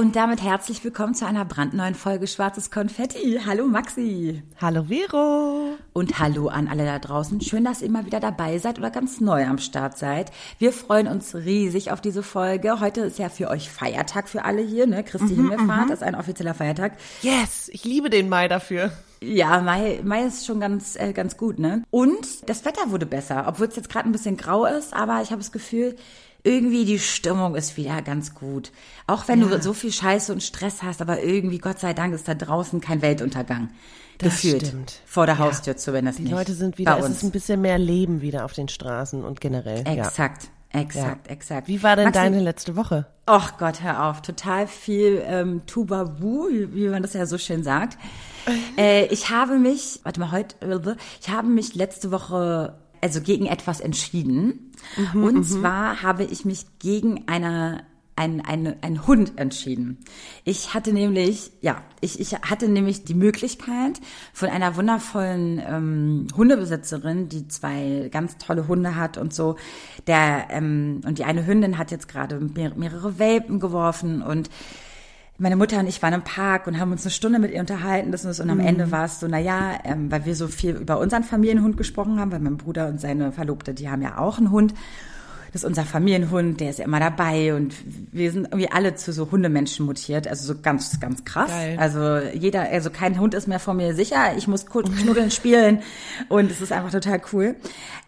Und damit herzlich willkommen zu einer brandneuen Folge Schwarzes Konfetti. Hallo Maxi. Hallo Vero. Und hallo an alle da draußen. Schön, dass ihr mal wieder dabei seid oder ganz neu am Start seid. Wir freuen uns riesig auf diese Folge. Heute ist ja für euch Feiertag für alle hier, ne? Christi mhm, Himmelfahrt mhm. ist ein offizieller Feiertag. Yes, ich liebe den Mai dafür. Ja, Mai, Mai ist schon ganz, äh, ganz gut, ne? Und das Wetter wurde besser, obwohl es jetzt gerade ein bisschen grau ist, aber ich habe das Gefühl, irgendwie die Stimmung ist wieder ganz gut. Auch wenn ja. du so viel Scheiße und Stress hast, aber irgendwie, Gott sei Dank, ist da draußen kein Weltuntergang. Das gefühlt. Stimmt. Vor der Haustür ja. zumindest die nicht. Die Leute sind wieder, es ist ein bisschen mehr Leben wieder auf den Straßen und generell. Exakt. Ja. Exakt, ja. exakt. Wie war denn Maxi, deine letzte Woche? Ach Gott, hör auf. Total viel ähm, Tubabu, wie, wie man das ja so schön sagt. äh, ich habe mich, warte mal, heute, ich habe mich letzte Woche also gegen etwas entschieden. Mhm, und mhm. zwar habe ich mich gegen eine ein, ein, ein Hund entschieden. Ich hatte nämlich, ja, ich, ich hatte nämlich die Möglichkeit von einer wundervollen ähm, Hundebesitzerin, die zwei ganz tolle Hunde hat und so, der ähm, und die eine Hündin hat jetzt gerade mehrere Welpen geworfen und meine Mutter und ich waren im Park und haben uns eine Stunde mit ihr unterhalten. Das und am mhm. Ende war es so, na ja, ähm, weil wir so viel über unseren Familienhund gesprochen haben, weil mein Bruder und seine Verlobte, die haben ja auch einen Hund. Das ist unser Familienhund, der ist ja immer dabei und wir sind irgendwie alle zu so Hundemenschen mutiert, also so ganz, ganz krass. Geil. Also jeder, also kein Hund ist mehr vor mir sicher, ich muss knuddeln spielen und es ist einfach total cool.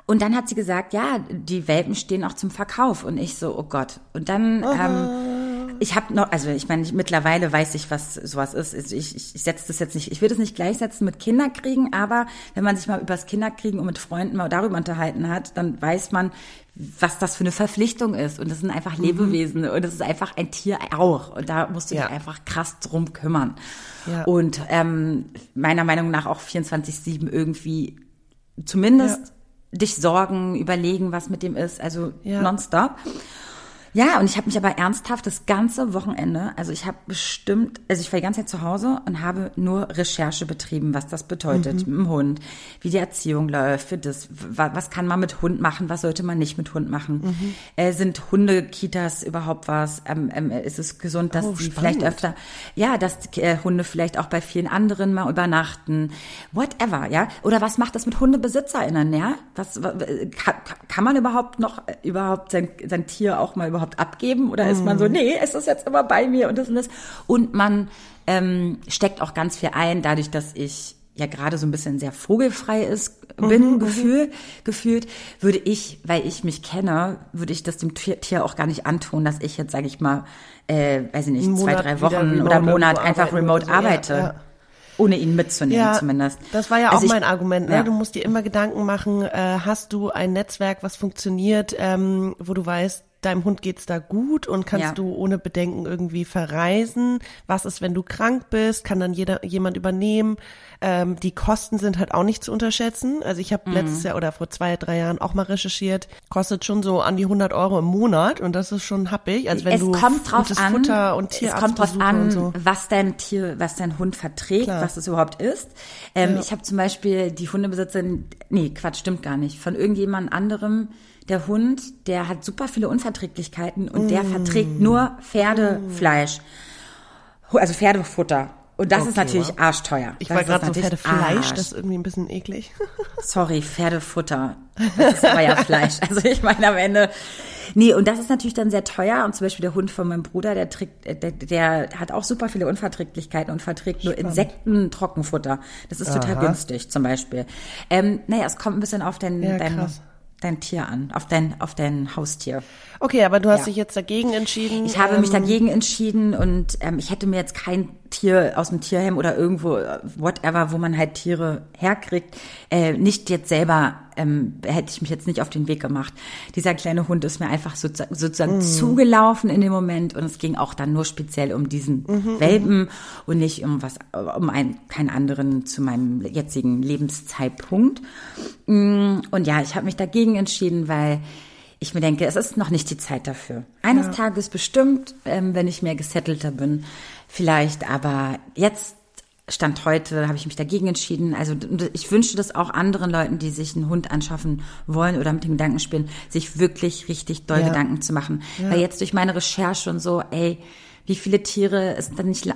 Und dann hat sie gesagt, ja, die Welpen stehen auch zum Verkauf und ich so, oh Gott. Und dann, ähm, ich habe noch, also ich meine, mittlerweile weiß ich, was sowas ist. Also ich, ich, ich setze das jetzt nicht, ich will das nicht gleichsetzen mit Kinderkriegen, aber wenn man sich mal übers Kinderkriegen und mit Freunden mal darüber unterhalten hat, dann weiß man, was das für eine Verpflichtung ist. Und das sind einfach mhm. Lebewesen und das ist einfach ein Tier auch. Und da musst du ja. dich einfach krass drum kümmern. Ja. Und ähm, meiner Meinung nach auch 24-7 irgendwie zumindest ja. dich sorgen, überlegen, was mit dem ist, also nonstop. Ja, und ich habe mich aber ernsthaft das ganze Wochenende, also ich habe bestimmt, also ich war die ganze Zeit zu Hause und habe nur Recherche betrieben, was das bedeutet mhm. mit dem Hund, wie die Erziehung läuft, für das, was kann man mit Hund machen, was sollte man nicht mit Hund machen. Mhm. Äh, sind Hundekitas überhaupt was? Ähm, ähm, ist es gesund, dass oh, die vielleicht öfter, ja, dass äh, Hunde vielleicht auch bei vielen anderen mal übernachten, whatever, ja? Oder was macht das mit HundebesitzerInnen, ja? Was, kann, kann man überhaupt noch äh, überhaupt sein, sein Tier auch mal überhaupt überhaupt abgeben? Oder ist man so, mhm. nee, es ist jetzt immer bei mir und das und das. Und man ähm, steckt auch ganz viel ein, dadurch, dass ich ja gerade so ein bisschen sehr vogelfrei ist, bin, mhm, mhm. Gefühl, gefühlt, würde ich, weil ich mich kenne, würde ich das dem Tier auch gar nicht antun, dass ich jetzt, sage ich mal, äh, weiß ich nicht, zwei, drei Wochen oder einen Monat einfach remote so. arbeite. Ja, ja. Ohne ihn mitzunehmen ja, zumindest. Das war ja also auch mein Argument. Ne? Ja. Du musst dir immer Gedanken machen, äh, hast du ein Netzwerk, was funktioniert, ähm, wo du weißt, deinem Hund geht's da gut und kannst ja. du ohne Bedenken irgendwie verreisen. Was ist, wenn du krank bist? Kann dann jeder jemand übernehmen? Ähm, die Kosten sind halt auch nicht zu unterschätzen. Also ich habe mhm. letztes Jahr oder vor zwei, drei Jahren auch mal recherchiert. Kostet schon so an die 100 Euro im Monat und das ist schon happig. Also wenn es du kommt drauf an, Futter und es kommt drauf an, so. was dein Tier, was dein Hund verträgt, Klar. was es überhaupt ist. Ähm, ja. Ich habe zum Beispiel die Hundebesitzerin, nee, Quatsch, stimmt gar nicht, von irgendjemand anderem der Hund, der hat super viele Unverträglichkeiten und mm. der verträgt nur Pferdefleisch. Also Pferdefutter. Und das okay, ist natürlich wow. arschteuer. Ich war gerade so Pferdefleisch, Arsch. das ist irgendwie ein bisschen eklig. Sorry, Pferdefutter. Das ist euer Fleisch. Also ich meine am Ende. Nee, und das ist natürlich dann sehr teuer. Und zum Beispiel der Hund von meinem Bruder, der, trägt, der, der hat auch super viele Unverträglichkeiten und verträgt nur Insekten, Trockenfutter. Das ist Aha. total günstig zum Beispiel. Ähm, naja, es kommt ein bisschen auf den, ja, deinen dein Tier an, auf dein, auf dein Haustier. Okay, aber du hast ja. dich jetzt dagegen entschieden. Ich habe ähm, mich dagegen entschieden und ähm, ich hätte mir jetzt kein Tier aus dem Tierheim oder irgendwo, whatever, wo man halt Tiere herkriegt, äh, nicht jetzt selber ähm, hätte ich mich jetzt nicht auf den Weg gemacht. Dieser kleine Hund ist mir einfach sozusagen, sozusagen mm. zugelaufen in dem Moment und es ging auch dann nur speziell um diesen mhm, Welpen und nicht um was, um einen, keinen anderen zu meinem jetzigen Lebenszeitpunkt. Mm, und ja, ich habe mich dagegen entschieden, weil ich mir denke, es ist noch nicht die Zeit dafür. Eines ja. Tages bestimmt, ähm, wenn ich mehr gesettelter bin, vielleicht, aber jetzt Stand heute habe ich mich dagegen entschieden. Also ich wünsche das auch anderen Leuten, die sich einen Hund anschaffen wollen oder mit den Gedanken spielen, sich wirklich richtig doll ja. Gedanken zu machen. Ja. Weil jetzt durch meine Recherche und so, ey, wie viele Tiere ist dann nicht,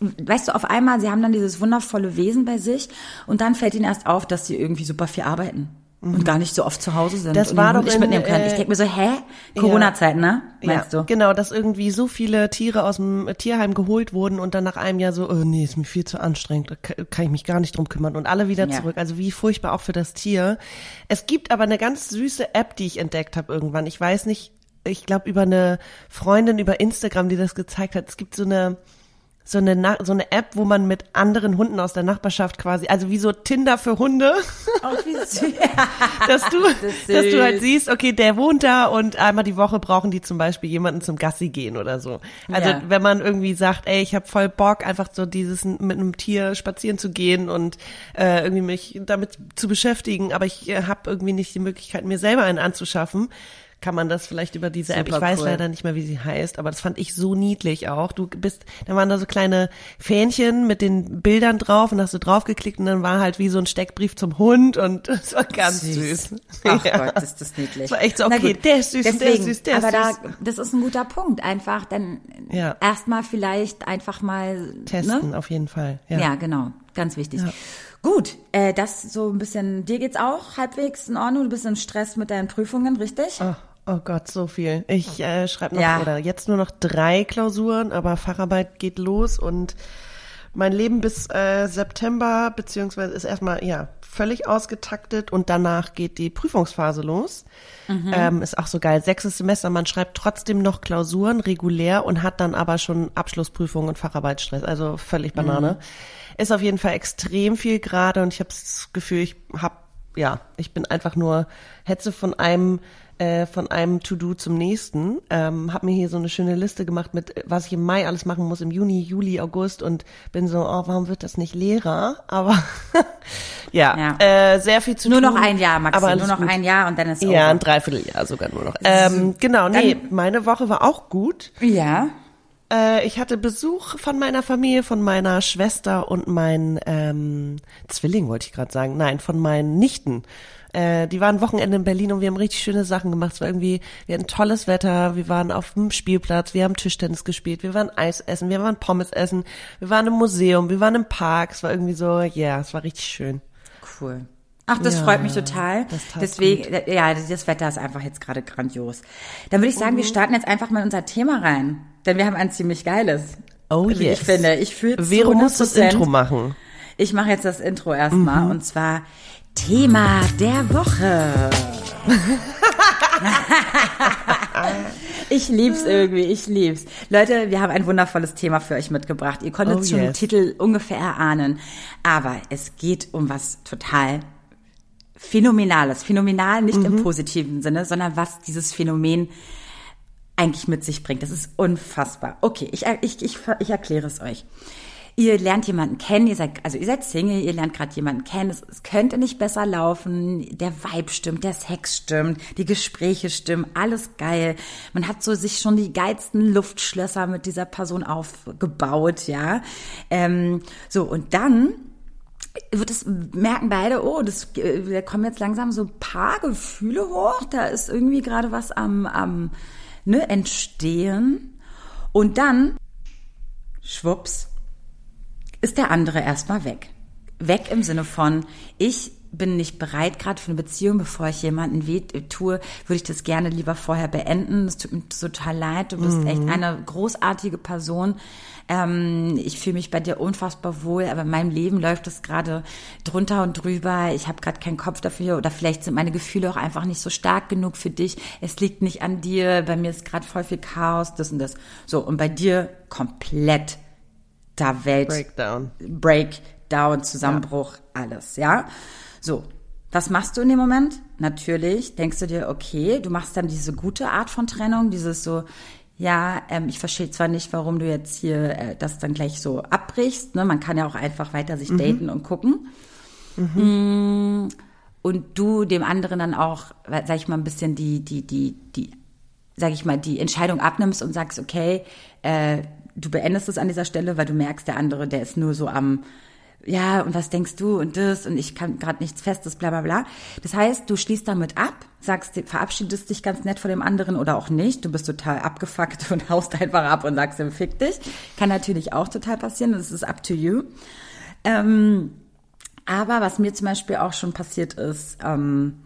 weißt du, auf einmal, sie haben dann dieses wundervolle Wesen bei sich und dann fällt ihnen erst auf, dass sie irgendwie super viel arbeiten und mhm. gar nicht so oft zu Hause sind das und war doch nicht mitnehmen können. Äh, ich denke mir so, hä? Corona-Zeit, ne? Meinst ja, du? Genau, dass irgendwie so viele Tiere aus dem Tierheim geholt wurden und dann nach einem Jahr so, oh nee, ist mir viel zu anstrengend, da kann ich mich gar nicht drum kümmern und alle wieder ja. zurück. Also wie furchtbar auch für das Tier. Es gibt aber eine ganz süße App, die ich entdeckt habe irgendwann. Ich weiß nicht, ich glaube über eine Freundin über Instagram, die das gezeigt hat. Es gibt so eine so eine, so eine App, wo man mit anderen Hunden aus der Nachbarschaft quasi, also wie so Tinder für Hunde. Oh, wie süß. dass du, das dass du halt siehst, okay, der wohnt da und einmal die Woche brauchen die zum Beispiel jemanden zum Gassi gehen oder so. Also ja. wenn man irgendwie sagt, ey, ich habe voll Bock, einfach so dieses mit einem Tier spazieren zu gehen und äh, irgendwie mich damit zu beschäftigen, aber ich äh, habe irgendwie nicht die Möglichkeit, mir selber einen anzuschaffen kann man das vielleicht über diese App. Ich weiß cool. leider nicht mehr, wie sie heißt, aber das fand ich so niedlich auch. Du bist, da waren da so kleine Fähnchen mit den Bildern drauf und hast du draufgeklickt und dann war halt wie so ein Steckbrief zum Hund und es war ganz süß. süß. Ach ja. Gott, ist das niedlich. Es war echt so, okay, der ist süß, Deswegen, der ist süß, der aber ist süß. Aber da, das ist ein guter Punkt, einfach, denn ja. erstmal vielleicht einfach mal testen, ne? auf jeden Fall. Ja, ja genau, ganz wichtig. Ja. Gut, äh, das so ein bisschen, dir geht's auch halbwegs in Ordnung, du bist im Stress mit deinen Prüfungen, richtig? Oh. Oh Gott, so viel. Ich äh, schreibe noch ja. oder jetzt nur noch drei Klausuren, aber Facharbeit geht los und mein Leben bis äh, September beziehungsweise ist erstmal ja völlig ausgetaktet und danach geht die Prüfungsphase los. Mhm. Ähm, ist auch so geil. Sechstes Semester, man schreibt trotzdem noch Klausuren regulär und hat dann aber schon Abschlussprüfungen und Facharbeitsstress. Also völlig Banane. Mhm. Ist auf jeden Fall extrem viel gerade und ich habe das Gefühl, ich habe ja, ich bin einfach nur Hetze von einem äh, von einem To-Do zum nächsten. Ähm, habe mir hier so eine schöne Liste gemacht mit, was ich im Mai alles machen muss, im Juni, Juli, August und bin so, oh, warum wird das nicht Lehrer? Aber ja, ja. Äh, sehr viel zu nur tun. Nur noch ein Jahr, Maxi, nur noch gut. ein Jahr und dann ist es Ja, ein Dreivierteljahr sogar nur noch. Ähm, genau, nee, dann, meine Woche war auch gut. Ja. Äh, ich hatte Besuch von meiner Familie, von meiner Schwester und meinen ähm, Zwilling, wollte ich gerade sagen. Nein, von meinen Nichten. Äh, die waren Wochenende in Berlin und wir haben richtig schöne Sachen gemacht. Es war irgendwie, wir hatten tolles Wetter, wir waren auf dem Spielplatz, wir haben Tischtennis gespielt, wir waren Eis essen, wir waren Pommes essen, wir waren im Museum, wir waren im Park. Es war irgendwie so, ja, yeah, es war richtig schön. Cool. Ach, das ja, freut mich total. Deswegen, gut. ja, das Wetter ist einfach jetzt gerade grandios. Dann würde ich sagen, mhm. wir starten jetzt einfach mal in unser Thema rein. Denn wir haben ein ziemlich geiles. Oh also yes. Ich finde, ich fühle Vero muss das Intro machen. Ich mache jetzt das Intro erstmal mhm. und zwar Thema der Woche. ich lieb's irgendwie, ich lieb's. Leute, wir haben ein wundervolles Thema für euch mitgebracht. Ihr konntet oh, schon yes. den Titel ungefähr erahnen. Aber es geht um was total Phänomenales. Phänomenal nicht mhm. im positiven Sinne, sondern was dieses Phänomen eigentlich mit sich bringt. Das ist unfassbar. Okay, ich, ich, ich, ich erkläre es euch. Ihr lernt jemanden kennen, ihr seid, also ihr seid Single, ihr lernt gerade jemanden kennen, es, es könnte nicht besser laufen, der Vibe stimmt, der Sex stimmt, die Gespräche stimmen, alles geil. Man hat so sich schon die geilsten Luftschlösser mit dieser Person aufgebaut, ja. Ähm, so, und dann wird es merken beide, oh, das, äh, da kommen jetzt langsam so paar Gefühle hoch, da ist irgendwie gerade was am, am ne, entstehen. Und dann, schwupps, ist der andere erstmal weg. Weg im Sinne von, ich bin nicht bereit gerade für eine Beziehung, bevor ich jemanden weh tue, würde ich das gerne lieber vorher beenden. Es tut mir total leid. Du bist mhm. echt eine großartige Person. Ähm, ich fühle mich bei dir unfassbar wohl, aber in meinem Leben läuft es gerade drunter und drüber. Ich habe gerade keinen Kopf dafür oder vielleicht sind meine Gefühle auch einfach nicht so stark genug für dich. Es liegt nicht an dir. Bei mir ist gerade voll viel Chaos, das und das. So und bei dir komplett da Welt Breakdown, Breakdown, Zusammenbruch, ja. alles, ja. So, was machst du in dem Moment? Natürlich denkst du dir, okay, du machst dann diese gute Art von Trennung, dieses so, ja, ähm, ich verstehe zwar nicht, warum du jetzt hier äh, das dann gleich so abbrichst. Ne? Man kann ja auch einfach weiter sich mhm. daten und gucken. Mhm. Mm, und du dem anderen dann auch, sag ich mal, ein bisschen die, die, die, die, sag ich mal, die Entscheidung abnimmst und sagst, okay, äh, du beendest es an dieser Stelle, weil du merkst, der andere, der ist nur so am ja, und was denkst du und das und ich kann gerade nichts Festes, bla bla bla. Das heißt, du schließt damit ab, sagst, verabschiedest dich ganz nett von dem anderen oder auch nicht. Du bist total abgefuckt und haust einfach ab und sagst, fick dich. Kann natürlich auch total passieren, das ist up to you. Ähm, aber was mir zum Beispiel auch schon passiert ist, ähm,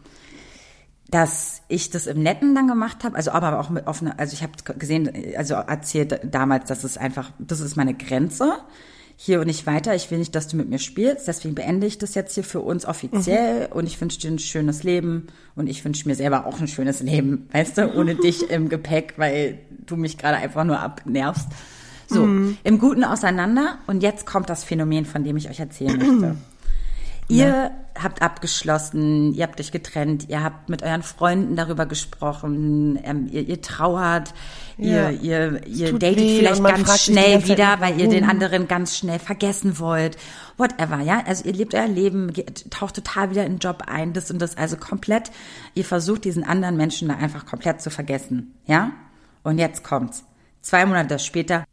dass ich das im Netten dann gemacht habe, also aber auch mit offener, also ich habe gesehen, also erzählt damals, dass es einfach, das ist meine Grenze hier und nicht weiter. Ich will nicht, dass du mit mir spielst. Deswegen beende ich das jetzt hier für uns offiziell. Mhm. Und ich wünsche dir ein schönes Leben. Und ich wünsche mir selber auch ein schönes Leben. Weißt du, ohne dich im Gepäck, weil du mich gerade einfach nur abnervst. So, mhm. im Guten auseinander. Und jetzt kommt das Phänomen, von dem ich euch erzählen möchte. Ihr ja. habt abgeschlossen, ihr habt euch getrennt, ihr habt mit euren Freunden darüber gesprochen, ähm, ihr, ihr trauert, ja. ihr, ihr, ihr datet vielleicht ganz schnell wieder, weil ihr den anderen ganz schnell vergessen wollt. Whatever, ja. Also ihr lebt euer Leben, taucht total wieder in den Job ein, das und das. Also komplett, ihr versucht diesen anderen Menschen da einfach komplett zu vergessen, ja. Und jetzt kommt's. Zwei Monate später,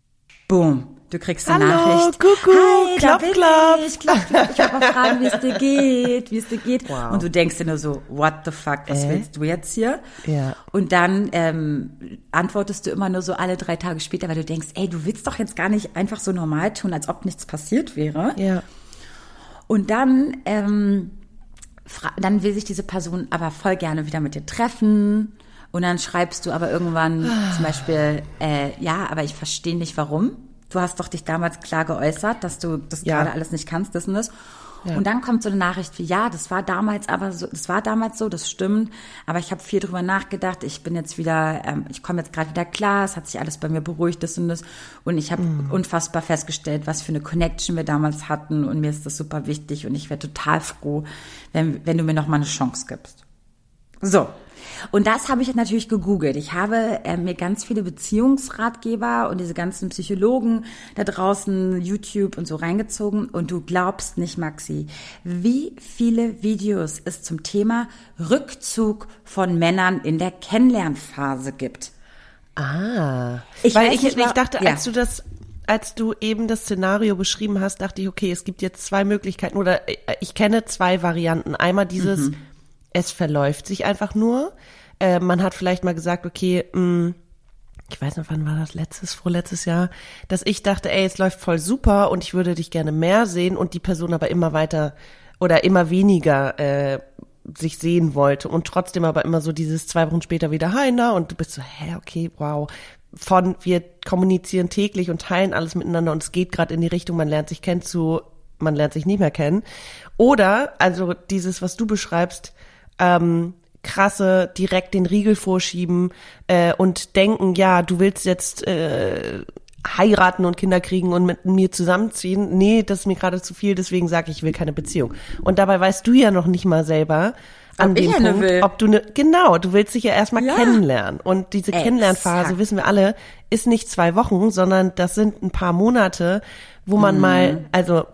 boom, Du kriegst eine Hallo, Nachricht. Kuckuck, Hi, klapp, da klapp. Ich, klapp, klapp. Ich wollte mal fragen, wie es dir geht, wie es dir geht. Wow. Und du denkst dir nur so, what the fuck, was äh? willst du jetzt hier? Ja. Und dann ähm, antwortest du immer nur so alle drei Tage später, weil du denkst, ey, du willst doch jetzt gar nicht einfach so normal tun, als ob nichts passiert wäre. Ja. Und dann, ähm, dann will sich diese Person aber voll gerne wieder mit dir treffen. Und dann schreibst du aber irgendwann zum Beispiel, äh, ja, aber ich verstehe nicht warum du hast doch dich damals klar geäußert, dass du das ja. gerade alles nicht kannst, das und das. Ja. Und dann kommt so eine Nachricht wie, ja, das war damals aber so, das war damals so, das stimmt, aber ich habe viel drüber nachgedacht, ich bin jetzt wieder, ähm, ich komme jetzt gerade wieder klar, es hat sich alles bei mir beruhigt, das und das. Und ich habe mhm. unfassbar festgestellt, was für eine Connection wir damals hatten und mir ist das super wichtig und ich wäre total froh, wenn, wenn du mir noch mal eine Chance gibst. So, und das habe ich natürlich gegoogelt. Ich habe äh, mir ganz viele Beziehungsratgeber und diese ganzen Psychologen da draußen, YouTube und so reingezogen. Und du glaubst nicht, Maxi, wie viele Videos es zum Thema Rückzug von Männern in der Kennenlernphase gibt. Ah, ich weil ich, nicht, ich dachte, ja. als du das als du eben das Szenario beschrieben hast, dachte ich, okay, es gibt jetzt zwei Möglichkeiten oder äh, ich kenne zwei Varianten. Einmal dieses, mhm es verläuft sich einfach nur. Äh, man hat vielleicht mal gesagt, okay, mh, mm, ich weiß noch, wann war das letztes, vorletztes Jahr, dass ich dachte, ey, es läuft voll super und ich würde dich gerne mehr sehen und die Person aber immer weiter oder immer weniger äh, sich sehen wollte und trotzdem aber immer so dieses zwei Wochen später wieder, hi, na, und du bist so, hä, okay, wow. Von wir kommunizieren täglich und teilen alles miteinander und es geht gerade in die Richtung, man lernt sich kennen zu, man lernt sich nicht mehr kennen. Oder, also dieses, was du beschreibst, ähm, krasse direkt den Riegel vorschieben äh, und denken, ja, du willst jetzt äh, heiraten und Kinder kriegen und mit mir zusammenziehen. Nee, das ist mir gerade zu viel, deswegen sage ich, ich will keine Beziehung. Und dabei weißt du ja noch nicht mal selber, an ob dem Punkt, will. ob du ne, genau, du willst dich ja erstmal ja. kennenlernen. Und diese Exakt. Kennenlernphase, wissen wir alle, ist nicht zwei Wochen, sondern das sind ein paar Monate, wo man mhm. mal, also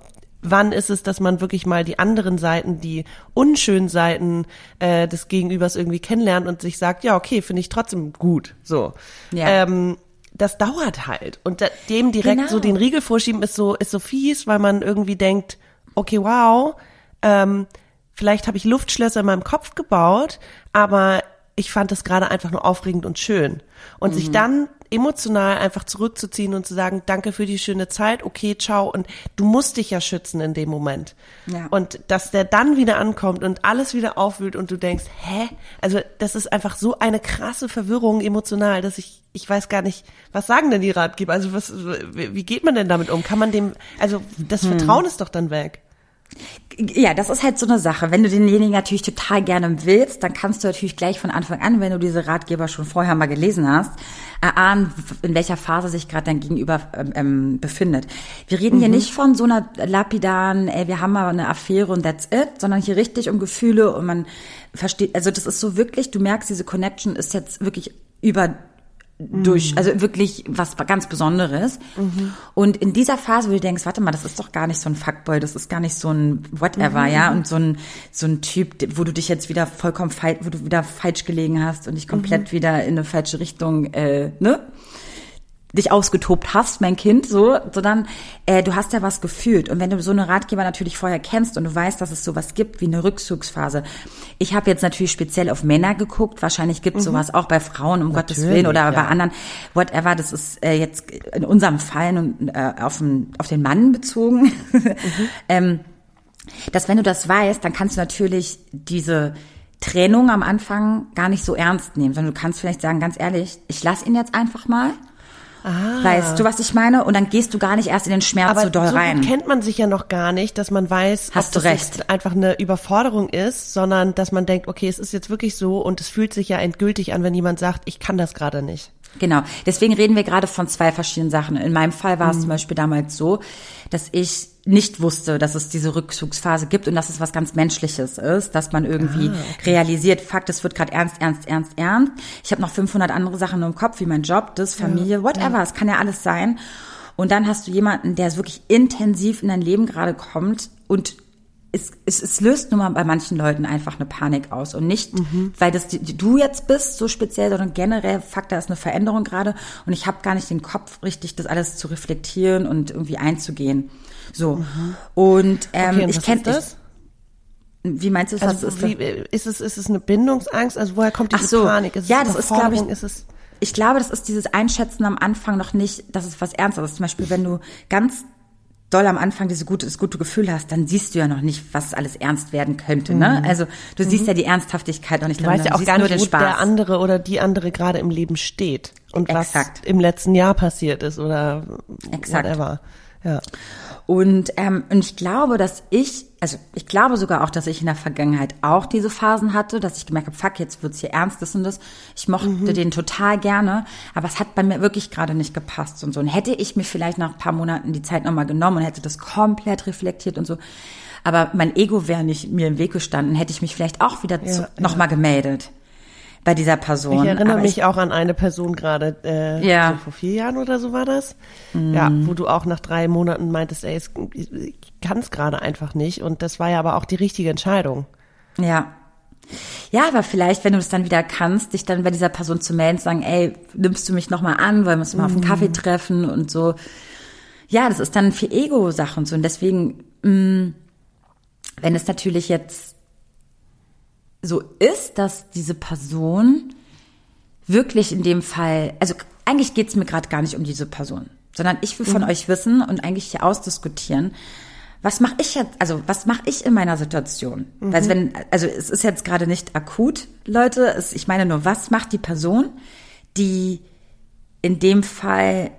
wann ist es, dass man wirklich mal die anderen Seiten, die unschönen Seiten äh, des Gegenübers irgendwie kennenlernt und sich sagt, ja, okay, finde ich trotzdem gut. So. Ja. Ähm, das dauert halt. Und dem direkt genau. so den Riegel vorschieben ist so, ist so fies, weil man irgendwie denkt, okay, wow, ähm, vielleicht habe ich Luftschlösser in meinem Kopf gebaut, aber ich fand das gerade einfach nur aufregend und schön. Und mhm. sich dann emotional einfach zurückzuziehen und zu sagen, danke für die schöne Zeit, okay, ciao. Und du musst dich ja schützen in dem Moment. Ja. Und dass der dann wieder ankommt und alles wieder aufwühlt und du denkst, hä? Also das ist einfach so eine krasse Verwirrung emotional, dass ich, ich weiß gar nicht, was sagen denn die Ratgeber? Also was, wie geht man denn damit um? Kann man dem, also das hm. Vertrauen ist doch dann weg. Ja, das ist halt so eine Sache. Wenn du denjenigen natürlich total gerne willst, dann kannst du natürlich gleich von Anfang an, wenn du diese Ratgeber schon vorher mal gelesen hast, erahnen, in welcher Phase sich gerade dein Gegenüber ähm, ähm, befindet. Wir reden mhm. hier nicht von so einer lapidaren, ey, wir haben aber eine Affäre und that's it, sondern hier richtig um Gefühle und man versteht, also das ist so wirklich, du merkst, diese Connection ist jetzt wirklich über durch, mhm. also wirklich was ganz Besonderes. Mhm. Und in dieser Phase, wo du denkst, warte mal, das ist doch gar nicht so ein Fuckboy, das ist gar nicht so ein whatever, mhm. ja, und so ein, so ein Typ, wo du dich jetzt wieder vollkommen, wo du wieder falsch gelegen hast und dich komplett mhm. wieder in eine falsche Richtung, äh, ne? Dich ausgetobt hast, mein Kind, so, sondern äh, du hast ja was gefühlt. Und wenn du so eine Ratgeber natürlich vorher kennst und du weißt, dass es sowas gibt wie eine Rückzugsphase. Ich habe jetzt natürlich speziell auf Männer geguckt. Wahrscheinlich gibt es mhm. sowas auch bei Frauen, um natürlich, Gottes Willen, oder ja. bei anderen, whatever. Das ist äh, jetzt in unserem Fall und äh, auf, den, auf den Mann bezogen. Mhm. ähm, dass wenn du das weißt, dann kannst du natürlich diese Trennung am Anfang gar nicht so ernst nehmen, sondern du kannst vielleicht sagen, ganz ehrlich, ich lass ihn jetzt einfach mal Ah. Weißt du, was ich meine? Und dann gehst du gar nicht erst in den Schmerz Aber so doll so rein. kennt man sich ja noch gar nicht, dass man weiß, Hast ob das recht. einfach eine Überforderung ist, sondern dass man denkt, okay, es ist jetzt wirklich so und es fühlt sich ja endgültig an, wenn jemand sagt, ich kann das gerade nicht. Genau. Deswegen reden wir gerade von zwei verschiedenen Sachen. In meinem Fall war es mhm. zum Beispiel damals so, dass ich nicht wusste, dass es diese Rückzugsphase gibt und dass es was ganz Menschliches ist, dass man irgendwie ah, okay. realisiert, Fakt, es wird gerade ernst, ernst, ernst, ernst. Ich habe noch 500 andere Sachen im Kopf, wie mein Job, das, Familie, ja, whatever. Ja. Es kann ja alles sein. Und dann hast du jemanden, der wirklich intensiv in dein Leben gerade kommt und es, es, es löst nur mal bei manchen Leuten einfach eine Panik aus und nicht, mhm. weil das die, du jetzt bist so speziell, sondern generell Fakt, da ist eine Veränderung gerade und ich habe gar nicht den Kopf richtig, das alles zu reflektieren und irgendwie einzugehen. So mhm. und, ähm, okay, und ich kenne das. Wie meinst du das? Also, ist, wie, ist es ist es eine Bindungsangst? Also woher kommt diese so. Panik? Ist ja, das ist glaube ich. Ist es ich glaube, das ist dieses Einschätzen am Anfang noch nicht, dass es was Ernstes ist. Zum Beispiel, wenn du ganz doll am Anfang diese gute, das gute Gefühl hast, dann siehst du ja noch nicht, was alles ernst werden könnte. Ne? Mhm. Also du siehst mhm. ja die Ernsthaftigkeit noch nicht. Du weißt ja auch gar nicht, wo Spaß. der andere oder die andere gerade im Leben steht und Exakt. was im letzten Jahr passiert ist oder Exakt. whatever. Ja. Und, ähm, und ich glaube, dass ich, also ich glaube sogar auch, dass ich in der Vergangenheit auch diese Phasen hatte, dass ich gemerkt habe, fuck, jetzt wird's hier ernst, das und das. Ich mochte mhm. den total gerne, aber es hat bei mir wirklich gerade nicht gepasst und so. Und hätte ich mir vielleicht nach ein paar Monaten die Zeit nochmal genommen und hätte das komplett reflektiert und so, aber mein Ego wäre nicht mir im Weg gestanden, hätte ich mich vielleicht auch wieder ja, nochmal ja. gemeldet bei dieser Person. Ich erinnere Aber mich ich, auch an eine Person gerade, äh, ja. so vor vier Jahren oder so war das. Mm. Ja, wo du auch nach drei Monaten meintest, ey, ich kann es gerade einfach nicht. Und das war ja aber auch die richtige Entscheidung. Ja. Ja, aber vielleicht, wenn du es dann wieder kannst, dich dann bei dieser Person zu melden, sagen, ey, nimmst du mich nochmal an, wollen wir uns mal auf einen Kaffee mhm. treffen und so. Ja, das ist dann viel Ego-Sache und so. Und deswegen, mh, mm, wenn es natürlich jetzt so ist, dass diese Person wirklich in dem Fall, also eigentlich geht's mir gerade gar nicht um diese Person, sondern ich will von mhm. euch wissen und eigentlich hier ausdiskutieren, was mache ich jetzt, also was mache ich in meiner Situation? Mhm. Also wenn, also es ist jetzt gerade nicht akut, Leute, es, ich meine nur, was macht die Person, die in dem Fall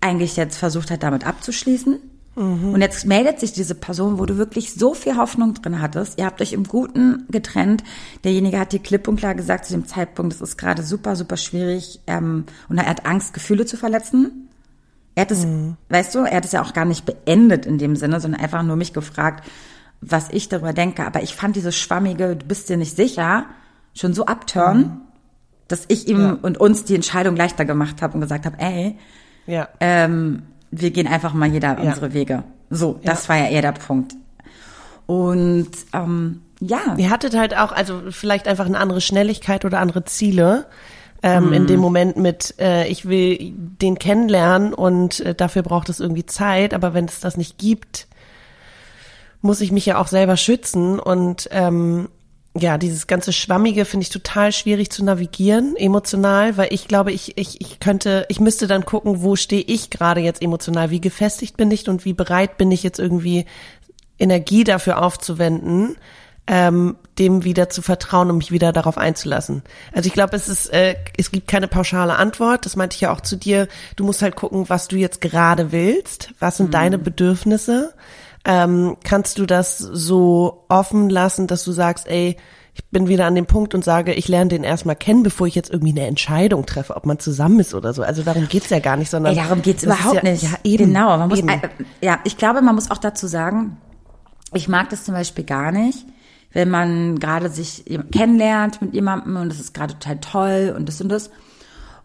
eigentlich jetzt versucht hat, damit abzuschließen? Mhm. Und jetzt meldet sich diese Person, wo du wirklich so viel Hoffnung drin hattest. Ihr habt euch im Guten getrennt. Derjenige hat dir klipp und klar gesagt zu dem Zeitpunkt, das ist gerade super, super schwierig. Ähm, und er hat Angst, Gefühle zu verletzen. Er hat es, mhm. weißt du, er hat es ja auch gar nicht beendet in dem Sinne, sondern einfach nur mich gefragt, was ich darüber denke. Aber ich fand dieses schwammige, du bist dir nicht sicher, schon so abturn, mhm. dass ich ihm ja. und uns die Entscheidung leichter gemacht habe und gesagt habe, ey, ja. ähm, wir gehen einfach mal jeder ja. unsere Wege. So, das ja. war ja eher der Punkt. Und ähm, ja. Ihr hattet halt auch, also vielleicht einfach eine andere Schnelligkeit oder andere Ziele. Ähm, mm. In dem Moment mit, äh, ich will den kennenlernen und äh, dafür braucht es irgendwie Zeit, aber wenn es das nicht gibt, muss ich mich ja auch selber schützen und ähm, ja, dieses ganze Schwammige finde ich total schwierig zu navigieren, emotional, weil ich glaube, ich, ich, ich könnte, ich müsste dann gucken, wo stehe ich gerade jetzt emotional, wie gefestigt bin ich und wie bereit bin ich jetzt irgendwie Energie dafür aufzuwenden, ähm, dem wieder zu vertrauen und mich wieder darauf einzulassen. Also ich glaube, es ist, äh, es gibt keine pauschale Antwort. Das meinte ich ja auch zu dir. Du musst halt gucken, was du jetzt gerade willst. Was sind mhm. deine Bedürfnisse? Ähm, kannst du das so offen lassen, dass du sagst, ey, ich bin wieder an dem Punkt und sage, ich lerne den erstmal kennen, bevor ich jetzt irgendwie eine Entscheidung treffe, ob man zusammen ist oder so. Also darum geht's ja gar nicht, sondern. Ey, darum geht's überhaupt ja, nicht. Ja, eben. Genau. Man muss, eben. äh, ja, ich glaube, man muss auch dazu sagen, ich mag das zum Beispiel gar nicht, wenn man gerade sich kennenlernt mit jemandem und das ist gerade total toll und das und das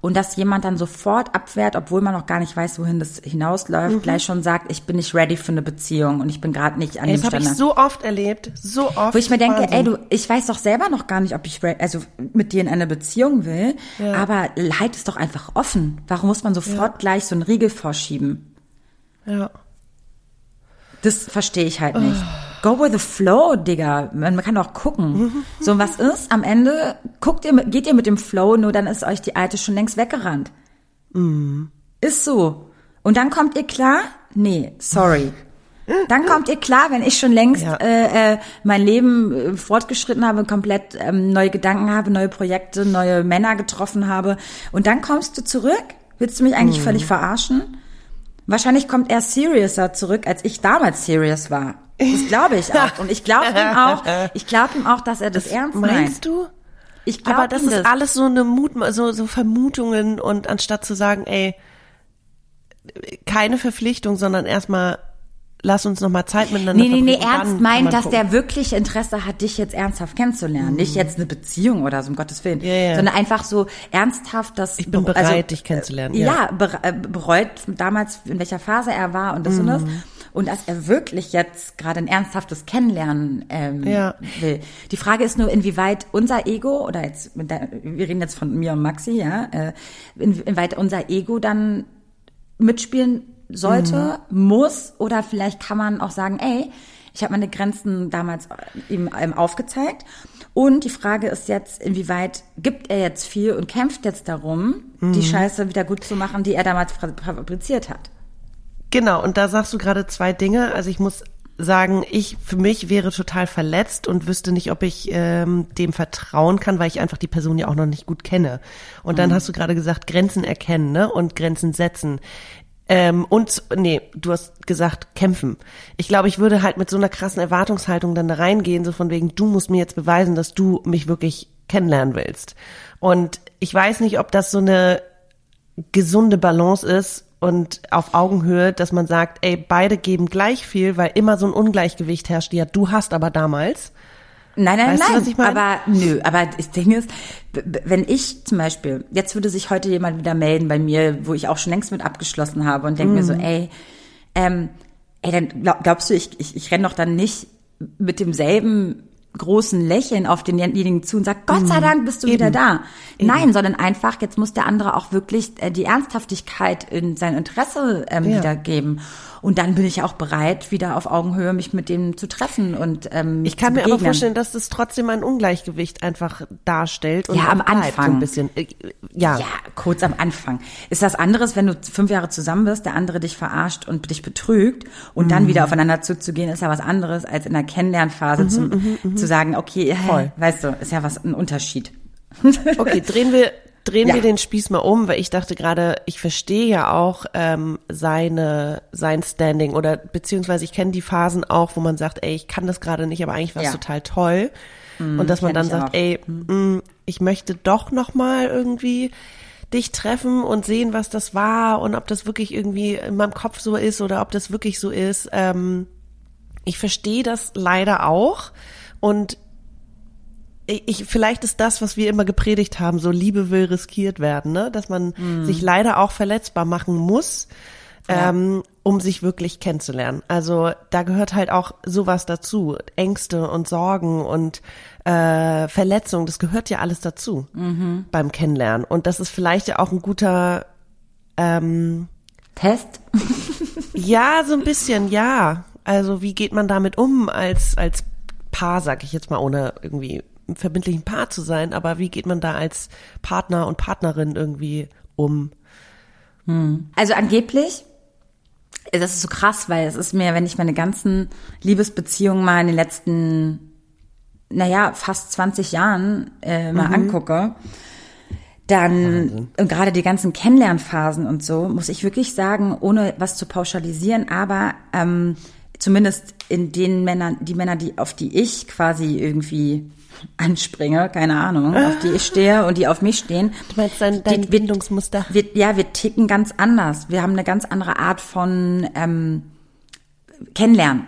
und dass jemand dann sofort abwehrt, obwohl man noch gar nicht weiß, wohin das hinausläuft, mhm. gleich schon sagt, ich bin nicht ready für eine Beziehung und ich bin gerade nicht an ey, dem Das habe ich so oft erlebt, so oft. Wo ich mir denke, Wahnsinn. ey, du, ich weiß doch selber noch gar nicht, ob ich also mit dir in eine Beziehung will, ja. aber halt es doch einfach offen. Warum muss man sofort ja. gleich so einen Riegel vorschieben? Ja. Das verstehe ich halt nicht. Go with the flow, Digga. Man, kann doch gucken. So, was ist? Am Ende guckt ihr, geht ihr mit dem Flow, nur dann ist euch die alte schon längst weggerannt. Mm. Ist so. Und dann kommt ihr klar? Nee, sorry. Dann kommt ihr klar, wenn ich schon längst ja. äh, äh, mein Leben äh, fortgeschritten habe, komplett ähm, neue Gedanken habe, neue Projekte, neue Männer getroffen habe. Und dann kommst du zurück? Willst du mich eigentlich mm. völlig verarschen? Wahrscheinlich kommt er seriouser zurück, als ich damals serious war. Das glaube ich auch. Und ich glaube ihm auch, ich glaube ihm auch, dass er das, das ernst meint. Meinst du? Ich glaube Aber das ist das. alles so eine Mut, so, so Vermutungen und anstatt zu sagen, ey, keine Verpflichtung, sondern erstmal lass uns noch mal Zeit miteinander Nee, nee, nee, ernst meint, dass der wirklich Interesse hat, dich jetzt ernsthaft kennenzulernen. Mhm. Nicht jetzt eine Beziehung oder so, um Gottes Willen. Ja, ja. Sondern einfach so ernsthaft, dass... Ich bin bereit, also, dich kennenzulernen. Ja, ja äh, bereut damals, in welcher Phase er war und das mhm. und das. Und dass er wirklich jetzt gerade ein ernsthaftes Kennenlernen ähm, ja. will. Die Frage ist nur, inwieweit unser Ego, oder jetzt, wir reden jetzt von mir und Maxi, ja, äh, inwieweit unser Ego dann mitspielen sollte, mhm. muss oder vielleicht kann man auch sagen, ey, ich habe meine Grenzen damals ihm, ihm aufgezeigt. Und die Frage ist jetzt, inwieweit gibt er jetzt viel und kämpft jetzt darum, mhm. die Scheiße wieder gut zu machen, die er damals fabriziert hat. Genau, und da sagst du gerade zwei Dinge. Also ich muss sagen, ich für mich wäre total verletzt und wüsste nicht, ob ich ähm, dem vertrauen kann, weil ich einfach die Person ja auch noch nicht gut kenne. Und dann mhm. hast du gerade gesagt, Grenzen erkennen ne? und Grenzen setzen. Ähm, und, nee, du hast gesagt, kämpfen. Ich glaube, ich würde halt mit so einer krassen Erwartungshaltung dann da reingehen, so von wegen, du musst mir jetzt beweisen, dass du mich wirklich kennenlernen willst. Und ich weiß nicht, ob das so eine gesunde Balance ist und auf Augenhöhe, dass man sagt, ey, beide geben gleich viel, weil immer so ein Ungleichgewicht herrscht. Ja, du hast aber damals. Nein, nein, weißt nein. Du, was ich meine? Aber nö, aber das Ding ist, wenn ich zum Beispiel, jetzt würde sich heute jemand wieder melden bei mir, wo ich auch schon längst mit abgeschlossen habe und denke mm. mir so, mhm. ey, ähm, ey, dann glaubst du, ich, ich, ich renn doch dann nicht mit demselben großen Lächeln auf denjenigen zu und sagt, Gott sei mhm. Dank bist du Eben. wieder da. Eben. Nein, sondern einfach, jetzt muss der andere auch wirklich äh, die Ernsthaftigkeit in sein Interesse ähm, ja. wiedergeben. Und dann bin ich auch bereit, wieder auf Augenhöhe mich mit dem zu treffen und ähm, Ich kann mir aber vorstellen, dass das trotzdem ein Ungleichgewicht einfach darstellt und ja, am Anfang so ein bisschen. Äh, ja. ja, kurz am Anfang. Ist das anderes, wenn du fünf Jahre zusammen bist, der andere dich verarscht und dich betrügt und mhm. dann wieder aufeinander zuzugehen, ist ja was anderes als in der Kennenlernphase mhm, zum, mhm, mhm. Zu sagen, okay, Voll. weißt du, ist ja was ein Unterschied. Okay, drehen wir drehen ja. wir den Spieß mal um, weil ich dachte gerade, ich verstehe ja auch ähm, seine sein Standing oder beziehungsweise ich kenne die Phasen auch, wo man sagt, ey, ich kann das gerade nicht, aber eigentlich war es ja. total toll mm, und dass man dann sagt, auch. ey, mh, mm, ich möchte doch noch mal irgendwie dich treffen und sehen, was das war und ob das wirklich irgendwie in meinem Kopf so ist oder ob das wirklich so ist. Ähm, ich verstehe das leider auch und ich, vielleicht ist das, was wir immer gepredigt haben, so Liebe will riskiert werden, ne? dass man mhm. sich leider auch verletzbar machen muss, ja. ähm, um sich wirklich kennenzulernen. Also da gehört halt auch sowas dazu, Ängste und Sorgen und äh, Verletzungen, das gehört ja alles dazu mhm. beim Kennenlernen. Und das ist vielleicht ja auch ein guter ähm, Test. ja, so ein bisschen, ja. Also wie geht man damit um als als Paar, sag ich jetzt mal, ohne irgendwie verbindlichen Paar zu sein, aber wie geht man da als Partner und Partnerin irgendwie um? Hm. Also angeblich, das ist so krass, weil es ist mir, wenn ich meine ganzen Liebesbeziehungen mal in den letzten, naja, fast 20 Jahren äh, mal mhm. angucke, dann und gerade die ganzen Kennenlernphasen und so, muss ich wirklich sagen, ohne was zu pauschalisieren, aber ähm, zumindest in den Männern, die Männer, die auf die ich quasi irgendwie anspringe, keine Ahnung, auf die ich stehe und die auf mich stehen. Du meinst dein, dein die, Bindungsmuster? Wir, ja, wir ticken ganz anders. Wir haben eine ganz andere Art von ähm, Kennenlernen.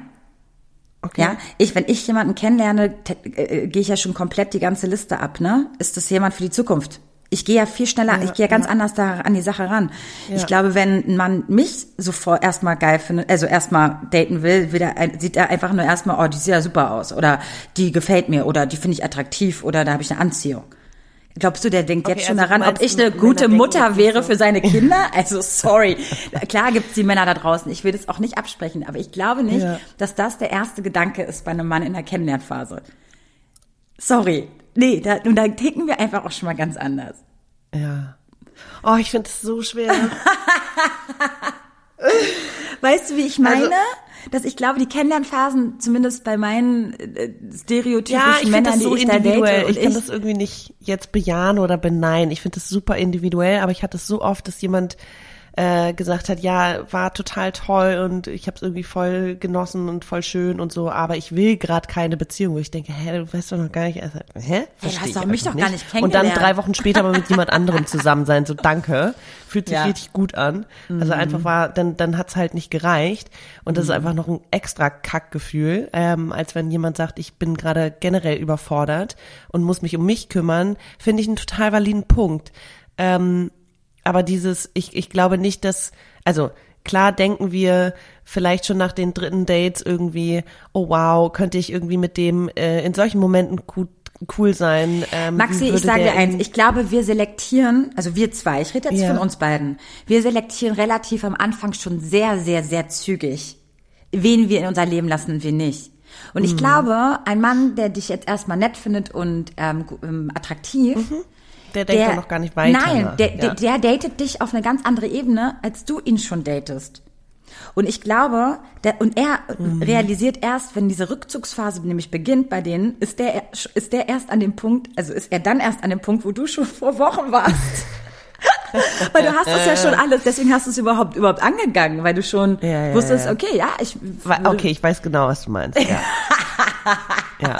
Okay. Ja, ich, wenn ich jemanden kennenlerne, äh, gehe ich ja schon komplett die ganze Liste ab, ne? Ist das jemand für die Zukunft? Ich gehe ja viel schneller, ja, ich gehe ja ganz ja. anders da an die Sache ran. Ja. Ich glaube, wenn ein Mann mich sofort erstmal geil findet, also erstmal daten will, will er, sieht er einfach nur erstmal, oh, die sieht ja super aus oder die gefällt mir oder die finde ich attraktiv oder da habe ich eine Anziehung. Glaubst du, der denkt okay, jetzt schon also daran, ob ich eine gute Mutter wäre für seine Kinder? Also sorry. Klar gibt's die Männer da draußen. Ich will das auch nicht absprechen, aber ich glaube nicht, dass das der erste Gedanke ist bei einem Mann in der Kennenlernphase. Sorry. Nee, da, und da ticken wir einfach auch schon mal ganz anders. Ja. Oh, ich finde es so schwer. weißt du, wie ich meine? Also, dass ich glaube, die Kennenlernphasen, zumindest bei meinen äh, stereotypischen ja, ich Männern, das so die ich individuell. da date. Ich kann das irgendwie nicht jetzt bejahen oder beneiden. Ich finde das super individuell, aber ich hatte es so oft, dass jemand äh, gesagt hat, ja, war total toll und ich habe es irgendwie voll genossen und voll schön und so, aber ich will gerade keine Beziehung, wo ich denke, hä, du weißt doch noch gar nicht, also, hä? Versteh hey, hast du mich doch nicht. gar nicht kennengelernt. Und dann drei Wochen später mal mit jemand anderem zusammen sein, so danke, fühlt sich ja. richtig gut an. Also mhm. einfach war, dann dann hat's halt nicht gereicht und das mhm. ist einfach noch ein extra Kackgefühl, ähm, als wenn jemand sagt, ich bin gerade generell überfordert und muss mich um mich kümmern, finde ich einen total validen Punkt. Ähm, aber dieses, ich, ich glaube nicht, dass, also klar denken wir vielleicht schon nach den dritten Dates irgendwie, oh wow, könnte ich irgendwie mit dem äh, in solchen Momenten gut cool sein. Ähm, Maxi, ich sage dir eins, ich glaube, wir selektieren, also wir zwei, ich rede jetzt ja. von uns beiden, wir selektieren relativ am Anfang schon sehr, sehr, sehr zügig, wen wir in unser Leben lassen und wen nicht. Und ich mhm. glaube, ein Mann, der dich jetzt erstmal nett findet und ähm, ähm attraktiv, mhm der denkt der, ja noch gar nicht weiter. Nein, der, ja. der, der datet dich auf eine ganz andere Ebene, als du ihn schon datest. Und ich glaube, der, und er mhm. realisiert erst, wenn diese Rückzugsphase nämlich beginnt bei denen, ist der, ist der erst an dem Punkt, also ist er dann erst an dem Punkt, wo du schon vor Wochen warst. weil du hast das ja schon alles, deswegen hast du es überhaupt überhaupt angegangen, weil du schon ja, ja, wusstest, okay, ja, ich okay, ich weiß genau, was du meinst. Ja. ja.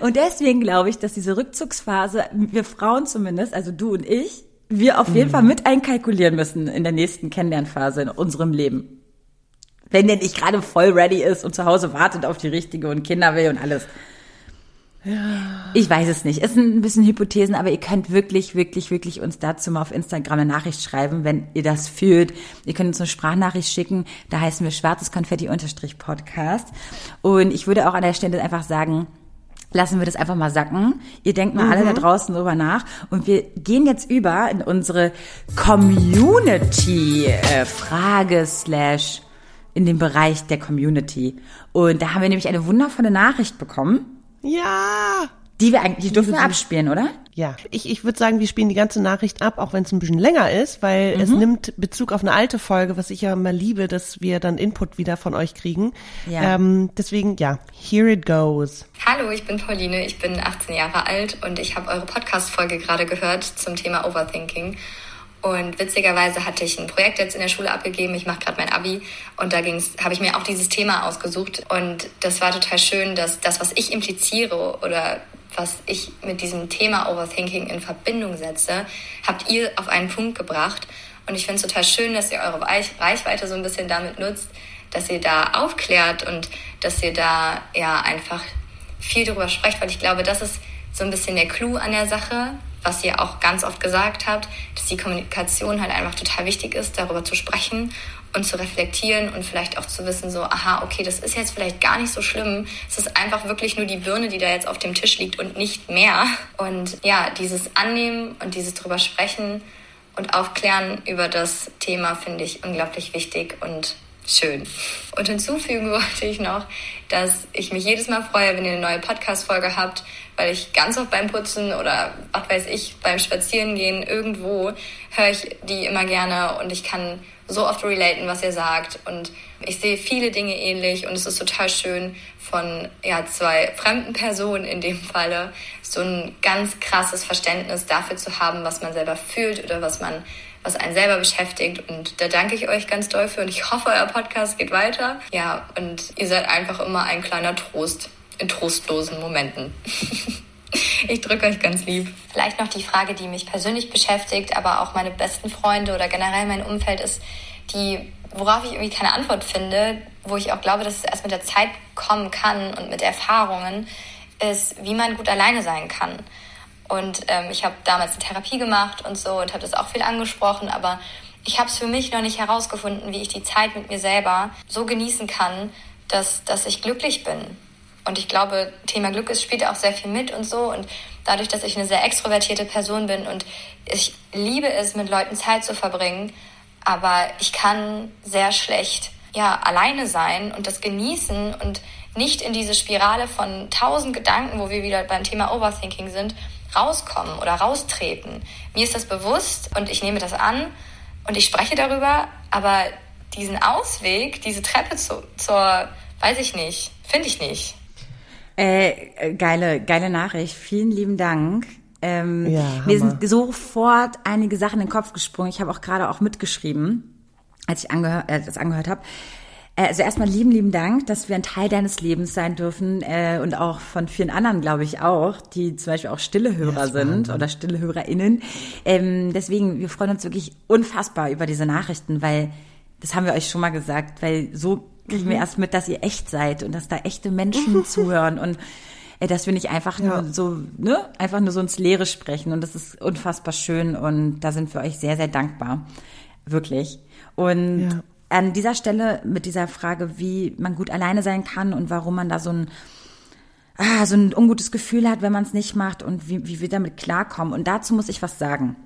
Und deswegen glaube ich, dass diese Rückzugsphase, wir Frauen zumindest, also du und ich, wir auf jeden mhm. Fall mit einkalkulieren müssen in der nächsten Kennenlernphase in unserem Leben. Wenn der nicht gerade voll ready ist und zu Hause wartet auf die richtige und Kinder will und alles. Ja. Ich weiß es nicht. Es sind ein bisschen Hypothesen, aber ihr könnt wirklich, wirklich, wirklich uns dazu mal auf Instagram eine Nachricht schreiben, wenn ihr das fühlt. Ihr könnt uns eine Sprachnachricht schicken. Da heißen wir schwarzes Konfetti-Podcast. Und ich würde auch an der Stelle einfach sagen, lassen wir das einfach mal sacken. Ihr denkt mal mhm. alle da mhm. draußen drüber nach. Und wir gehen jetzt über in unsere Community-Frage slash in den Bereich der Community. Und da haben wir nämlich eine wundervolle Nachricht bekommen. Ja. Die wir eigentlich, die dürfen wir abspielen, oder? Ja. Ich, ich würde sagen, wir spielen die ganze Nachricht ab, auch wenn es ein bisschen länger ist, weil mhm. es nimmt Bezug auf eine alte Folge, was ich ja mal liebe, dass wir dann Input wieder von euch kriegen. Ja. Ähm, deswegen, ja, here it goes. Hallo, ich bin Pauline, ich bin 18 Jahre alt und ich habe eure Podcast-Folge gerade gehört zum Thema Overthinking. Und witzigerweise hatte ich ein Projekt jetzt in der Schule abgegeben. Ich mache gerade mein Abi und da habe ich mir auch dieses Thema ausgesucht. Und das war total schön, dass das, was ich impliziere oder was ich mit diesem Thema Overthinking in Verbindung setze, habt ihr auf einen Punkt gebracht. Und ich finde es total schön, dass ihr eure Reichweite so ein bisschen damit nutzt, dass ihr da aufklärt und dass ihr da ja einfach viel darüber sprecht, weil ich glaube, das ist so ein bisschen der Clou an der Sache, was ihr auch ganz oft gesagt habt, dass die Kommunikation halt einfach total wichtig ist, darüber zu sprechen und zu reflektieren und vielleicht auch zu wissen, so, aha, okay, das ist jetzt vielleicht gar nicht so schlimm. Es ist einfach wirklich nur die Birne, die da jetzt auf dem Tisch liegt und nicht mehr. Und ja, dieses Annehmen und dieses drüber sprechen und aufklären über das Thema finde ich unglaublich wichtig und schön. Und hinzufügen wollte ich noch, dass ich mich jedes Mal freue, wenn ihr eine neue Podcast-Folge habt, weil ich ganz oft beim Putzen oder was weiß ich, beim Spazierengehen irgendwo höre ich die immer gerne und ich kann so oft relaten, was ihr sagt und ich sehe viele Dinge ähnlich und es ist total schön von ja, zwei fremden Personen in dem Falle so ein ganz krasses Verständnis dafür zu haben, was man selber fühlt oder was man was einen selber beschäftigt. Und da danke ich euch ganz doll für und ich hoffe, euer Podcast geht weiter. Ja, und ihr seid einfach immer ein kleiner Trost in trostlosen Momenten. Ich drücke euch ganz lieb. Vielleicht noch die Frage, die mich persönlich beschäftigt, aber auch meine besten Freunde oder generell mein Umfeld ist, die, worauf ich irgendwie keine Antwort finde, wo ich auch glaube, dass es erst mit der Zeit kommen kann und mit Erfahrungen, ist, wie man gut alleine sein kann. Und ähm, ich habe damals eine Therapie gemacht und so und habe das auch viel angesprochen, aber ich habe es für mich noch nicht herausgefunden, wie ich die Zeit mit mir selber so genießen kann, dass, dass ich glücklich bin. Und ich glaube, Thema Glück ist, spielt auch sehr viel mit und so. Und dadurch, dass ich eine sehr extrovertierte Person bin und ich liebe es, mit Leuten Zeit zu verbringen, aber ich kann sehr schlecht ja alleine sein und das genießen und nicht in diese Spirale von tausend Gedanken, wo wir wieder beim Thema Overthinking sind, rauskommen oder raustreten. Mir ist das bewusst und ich nehme das an und ich spreche darüber, aber diesen Ausweg, diese Treppe zu, zur, weiß ich nicht, finde ich nicht. Äh, geile, geile Nachricht. Vielen lieben Dank. Ähm, ja, mir sind sofort einige Sachen in den Kopf gesprungen. Ich habe auch gerade auch mitgeschrieben, als ich angehör, äh, das angehört habe. Äh, also erstmal lieben, lieben Dank, dass wir ein Teil deines Lebens sein dürfen äh, und auch von vielen anderen, glaube ich, auch, die zum Beispiel auch stille Hörer ja, sind oder stille HörerInnen. Ähm, deswegen, wir freuen uns wirklich unfassbar über diese Nachrichten, weil das haben wir euch schon mal gesagt, weil so kriegen mhm. wir erst mit, dass ihr echt seid und dass da echte Menschen zuhören und äh, dass wir nicht einfach ja. nur so, ne, einfach nur so ins Leere sprechen und das ist unfassbar schön und da sind wir euch sehr, sehr dankbar. Wirklich. Und ja an dieser Stelle mit dieser Frage, wie man gut alleine sein kann und warum man da so ein ah, so ein ungutes Gefühl hat, wenn man es nicht macht und wie, wie wir damit klarkommen. Und dazu muss ich was sagen.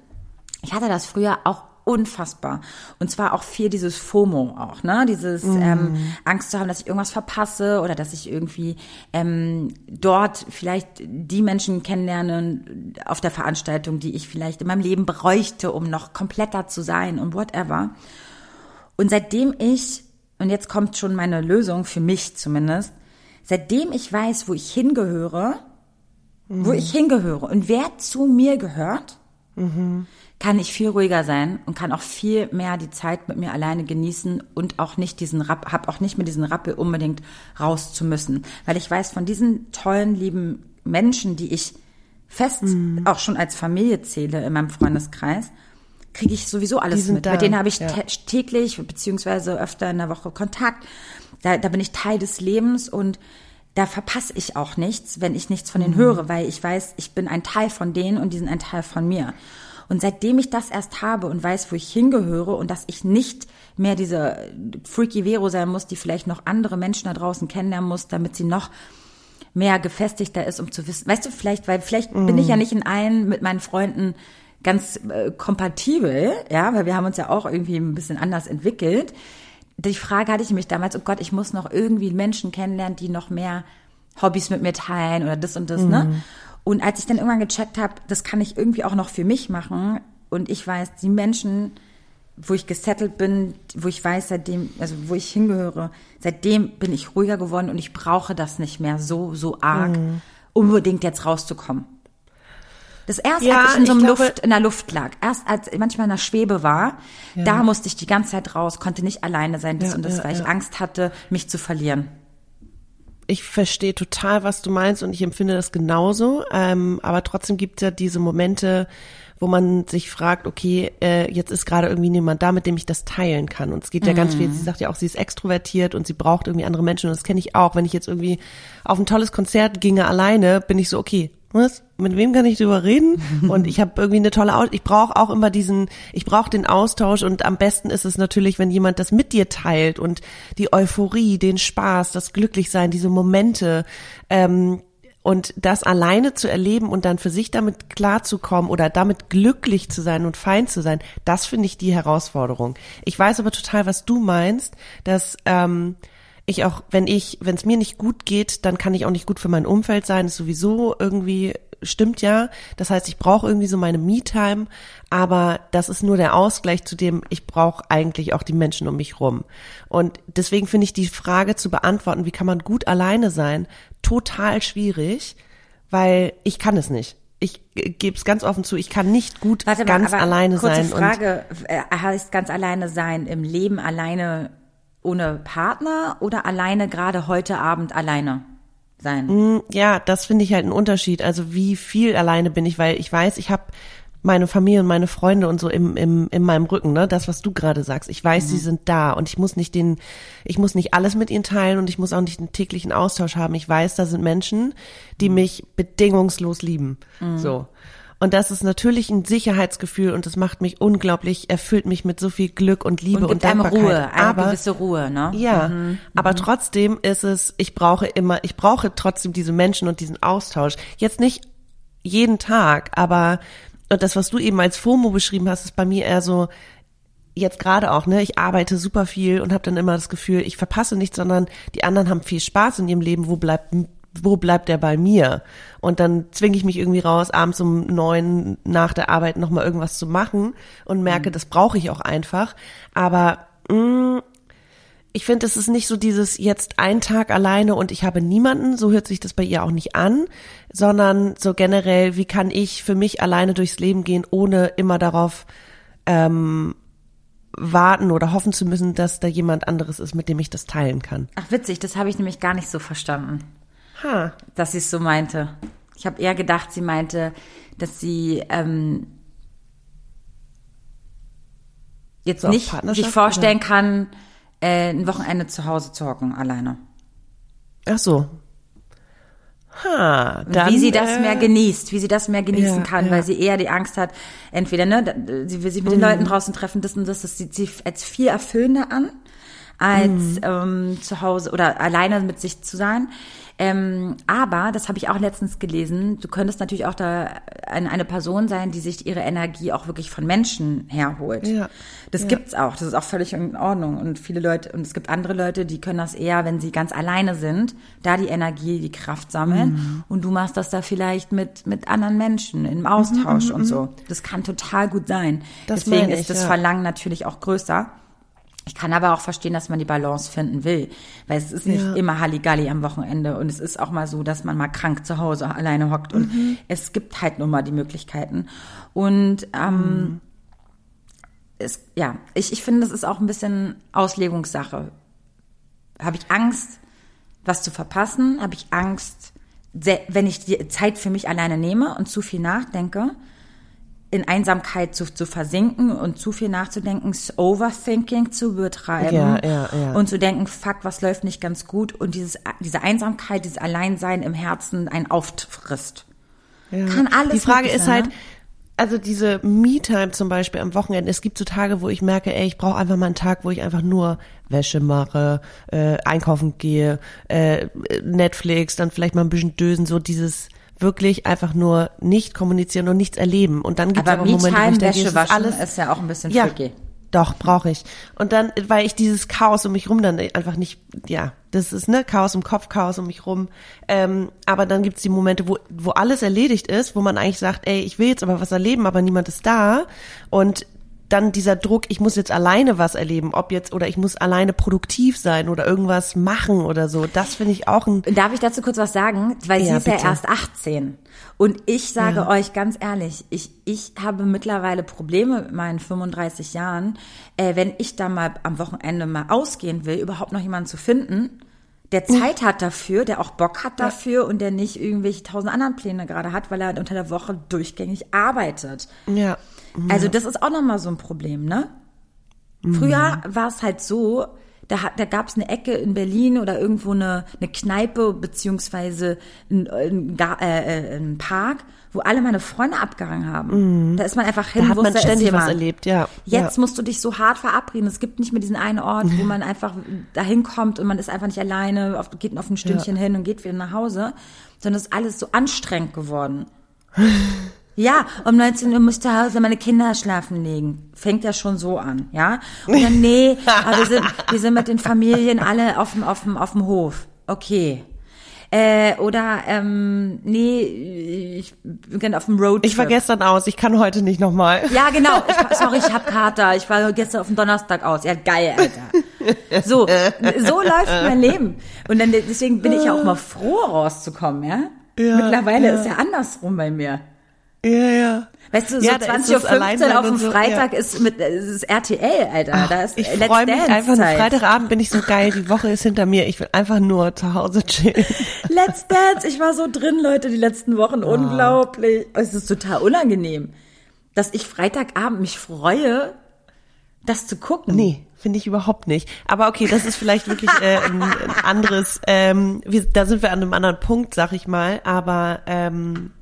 Ich hatte das früher auch unfassbar. Und zwar auch viel dieses FOMO auch, ne? Dieses mm. ähm, Angst zu haben, dass ich irgendwas verpasse oder dass ich irgendwie ähm, dort vielleicht die Menschen kennenlerne auf der Veranstaltung, die ich vielleicht in meinem Leben bräuchte, um noch kompletter zu sein und whatever. Und seitdem ich, und jetzt kommt schon meine Lösung für mich zumindest, seitdem ich weiß, wo ich hingehöre, mhm. wo ich hingehöre und wer zu mir gehört, mhm. Kann ich viel ruhiger sein und kann auch viel mehr die Zeit mit mir alleine genießen und auch nicht diesen Rapp, hab auch nicht mehr diesen Rappel unbedingt raus zu müssen, weil ich weiß von diesen tollen, lieben Menschen, die ich fest mhm. auch schon als Familie zähle in meinem Freundeskreis, kriege ich sowieso alles mit. Da, mit denen habe ich ja. täglich beziehungsweise öfter in der Woche Kontakt. Da, da bin ich Teil des Lebens und da verpasse ich auch nichts, wenn ich nichts von denen mhm. höre, weil ich weiß, ich bin ein Teil von denen und die sind ein Teil von mir. Und seitdem ich das erst habe und weiß, wo ich hingehöre und dass ich nicht mehr diese freaky Vero sein muss, die vielleicht noch andere Menschen da draußen kennenlernen muss, damit sie noch mehr gefestigter ist, um zu wissen, weißt du, vielleicht, weil vielleicht mhm. bin ich ja mhm. nicht in allen mit meinen Freunden ganz äh, kompatibel, ja, weil wir haben uns ja auch irgendwie ein bisschen anders entwickelt. Die Frage hatte ich mich damals, oh Gott, ich muss noch irgendwie Menschen kennenlernen, die noch mehr Hobbys mit mir teilen oder das und das, ne? mhm. ne? Und als ich dann irgendwann gecheckt habe, das kann ich irgendwie auch noch für mich machen und ich weiß, die Menschen, wo ich gesettelt bin, wo ich weiß, seitdem, also wo ich hingehöre, seitdem bin ich ruhiger geworden und ich brauche das nicht mehr so, so arg, mhm. unbedingt jetzt rauszukommen. Das erste, ja, als ich in so einem glaube, Luft, in der Luft lag, erst als manchmal in der Schwebe war, ja. da musste ich die ganze Zeit raus, konnte nicht alleine sein, das ja, und das, weil ich Angst hatte, mich zu verlieren. Ich verstehe total, was du meinst und ich empfinde das genauso. Ähm, aber trotzdem gibt es ja diese Momente, wo man sich fragt, okay, äh, jetzt ist gerade irgendwie niemand da, mit dem ich das teilen kann. Und es geht ja mhm. ganz viel. Sie sagt ja auch, sie ist extrovertiert und sie braucht irgendwie andere Menschen. Und das kenne ich auch. Wenn ich jetzt irgendwie auf ein tolles Konzert ginge alleine, bin ich so, okay, was? Mit wem kann ich drüber reden? Und ich habe irgendwie eine tolle Aus ich brauche auch immer diesen, ich brauche den Austausch und am besten ist es natürlich, wenn jemand das mit dir teilt und die Euphorie, den Spaß, das Glücklichsein, diese Momente ähm, und das alleine zu erleben und dann für sich damit klarzukommen oder damit glücklich zu sein und fein zu sein, das finde ich die Herausforderung. Ich weiß aber total, was du meinst, dass ähm, ich auch, wenn ich, wenn es mir nicht gut geht, dann kann ich auch nicht gut für mein Umfeld sein. Das ist sowieso irgendwie stimmt ja. Das heißt, ich brauche irgendwie so meine Me-Time, aber das ist nur der Ausgleich zu dem, ich brauche eigentlich auch die Menschen um mich rum. Und deswegen finde ich die Frage zu beantworten, wie kann man gut alleine sein, total schwierig, weil ich kann es nicht. Ich gebe es ganz offen zu, ich kann nicht gut Warte ganz mal, alleine kurze sein. Frage, äh, heißt ganz alleine sein im Leben alleine ohne Partner oder alleine gerade heute Abend alleine? sein. Mm, ja, das finde ich halt einen Unterschied. Also wie viel alleine bin ich, weil ich weiß, ich habe meine Familie und meine Freunde und so im, im, in meinem Rücken, ne? Das, was du gerade sagst. Ich weiß, mhm. sie sind da und ich muss nicht den, ich muss nicht alles mit ihnen teilen und ich muss auch nicht einen täglichen Austausch haben. Ich weiß, da sind Menschen, die mhm. mich bedingungslos lieben. Mhm. So. Und das ist natürlich ein Sicherheitsgefühl und das macht mich unglaublich, erfüllt mich mit so viel Glück und Liebe und, und Dankbarkeit. Ruhe, eine aber, gewisse Ruhe, ne? Ja, mhm. aber mhm. trotzdem ist es, ich brauche immer, ich brauche trotzdem diese Menschen und diesen Austausch. Jetzt nicht jeden Tag, aber und das, was du eben als FOMO beschrieben hast, ist bei mir eher so, jetzt gerade auch, ne, ich arbeite super viel und habe dann immer das Gefühl, ich verpasse nichts, sondern die anderen haben viel Spaß in ihrem Leben, wo bleibt wo bleibt der bei mir? Und dann zwinge ich mich irgendwie raus, abends um neun nach der Arbeit nochmal irgendwas zu machen und merke, mhm. das brauche ich auch einfach. Aber mh, mm, ich finde, es ist nicht so dieses jetzt ein Tag alleine und ich habe niemanden, so hört sich das bei ihr auch nicht an, sondern so generell, wie kann ich für mich alleine durchs Leben gehen, ohne immer darauf ähm, warten oder hoffen zu müssen, dass da jemand anderes ist, mit dem ich das teilen kann. Ach witzig, das habe ich nämlich gar nicht so verstanden. Ha. Dass sie es so meinte. Ich habe eher gedacht, sie meinte, dass sie ähm, jetzt so nicht sich vorstellen oder? kann, äh, ein Wochenende zu Hause zu hocken, alleine. Ach so. Ha, dann, wie sie das äh, mehr genießt, wie sie das mehr genießen ja, kann, ja. weil sie eher die Angst hat, entweder, ne, sie will sich mit mhm. den Leuten draußen treffen, das und das, das sieht sie als viel erfüllender an, als mhm. ähm, zu Hause oder alleine mit sich zu sein. Ähm, aber, das habe ich auch letztens gelesen, du könntest natürlich auch da eine, eine Person sein, die sich ihre Energie auch wirklich von Menschen herholt. Ja. Das ja. gibt's auch, das ist auch völlig in Ordnung. Und viele Leute, und es gibt andere Leute, die können das eher, wenn sie ganz alleine sind, da die Energie, die Kraft sammeln. Mhm. Und du machst das da vielleicht mit, mit anderen Menschen im Austausch mhm, und so. Das kann total gut sein. Das Deswegen ich, ist das ja. Verlangen natürlich auch größer. Ich kann aber auch verstehen, dass man die Balance finden will, weil es ist nicht ja. immer Halligalli am Wochenende und es ist auch mal so, dass man mal krank zu Hause alleine hockt und mhm. es gibt halt nur mal die Möglichkeiten. Und ähm, mhm. es, ja, ich, ich finde, das ist auch ein bisschen Auslegungssache. Habe ich Angst, was zu verpassen? Habe ich Angst, wenn ich die Zeit für mich alleine nehme und zu viel nachdenke? In Einsamkeit zu, zu versinken und zu viel nachzudenken, Overthinking zu betreiben ja, ja, ja. und zu denken, fuck, was läuft nicht ganz gut und dieses, diese Einsamkeit, dieses Alleinsein im Herzen ein auffrisst. Ja. Kann alles. Die Frage ist halt, also diese Me-Time zum Beispiel am Wochenende, es gibt so Tage, wo ich merke, ey, ich brauche einfach mal einen Tag, wo ich einfach nur Wäsche mache, äh, einkaufen gehe, äh, Netflix, dann vielleicht mal ein bisschen dösen, so dieses wirklich einfach nur nicht kommunizieren und nichts erleben. Und dann gibt es aber, aber Momente, wo ich denke, waschen alles ist ja auch ein bisschen ja, tricky. Doch, brauche ich. Und dann, weil ich dieses Chaos um mich rum dann einfach nicht, ja, das ist ne Chaos im Kopf, Chaos um mich rum. Ähm, aber dann gibt's die Momente, wo, wo alles erledigt ist, wo man eigentlich sagt, ey, ich will jetzt aber was erleben, aber niemand ist da. Und dann dieser Druck, ich muss jetzt alleine was erleben, ob jetzt oder ich muss alleine produktiv sein oder irgendwas machen oder so. Das finde ich auch ein. Darf ich dazu kurz was sagen? Weil ja, sie ist bitte. ja erst 18. Und ich sage ja. euch ganz ehrlich, ich, ich habe mittlerweile Probleme mit meinen 35 Jahren, äh, wenn ich da mal am Wochenende mal ausgehen will, überhaupt noch jemanden zu finden, der Zeit hat dafür, der auch Bock hat dafür ja. und der nicht irgendwelche tausend anderen Pläne gerade hat, weil er unter der Woche durchgängig arbeitet. Ja. Also das ist auch nochmal so ein Problem, ne? Früher mhm. war es halt so, da, da gab es eine Ecke in Berlin oder irgendwo eine, eine Kneipe beziehungsweise ein, ein, äh, ein Park, wo alle meine Freunde abgehangen haben. Mhm. Da ist man einfach hin, da hat man ständig was erlebt, ja. Jetzt ja. musst du dich so hart verabreden. Es gibt nicht mehr diesen einen Ort, wo man einfach dahin kommt und man ist einfach nicht alleine, auf, geht auf ein Stündchen ja. hin und geht wieder nach Hause, sondern es ist alles so anstrengend geworden. Ja, um 19 Uhr muss zu Hause meine Kinder schlafen legen. Fängt ja schon so an, ja? Und dann, nee, aber wir sind, wir sind mit den Familien alle auf dem, auf dem, auf dem Hof. Okay. Äh, oder, ähm, nee, ich bin auf dem Roadtrip. Ich war gestern aus, ich kann heute nicht nochmal. Ja, genau. Ich, sorry, ich hab Kater. Ich war gestern auf dem Donnerstag aus. Ja, geil, Alter. So, so läuft mein Leben. Und dann, deswegen bin ich ja auch mal froh, rauszukommen, ja? ja Mittlerweile ja. ist ja andersrum bei mir. Ja, ja. Weißt du, so Ja, da ist 20.15 das Alleinsein Uhr auf dem so, Freitag ist mit es ist RTL, Alter. da ist Ich Let's freue mich Dance einfach, Zeit. Freitagabend bin ich so geil, die Woche ist hinter mir, ich will einfach nur zu Hause chillen. Let's Dance. Ich war so drin, Leute, die letzten Wochen. Ah. Unglaublich. Es ist total unangenehm, dass ich Freitagabend mich freue, das zu gucken. Nee, finde ich überhaupt nicht. Aber okay, das ist vielleicht wirklich äh, ein, ein anderes, ähm, wir, da sind wir an einem anderen Punkt, sag ich mal, aber ähm,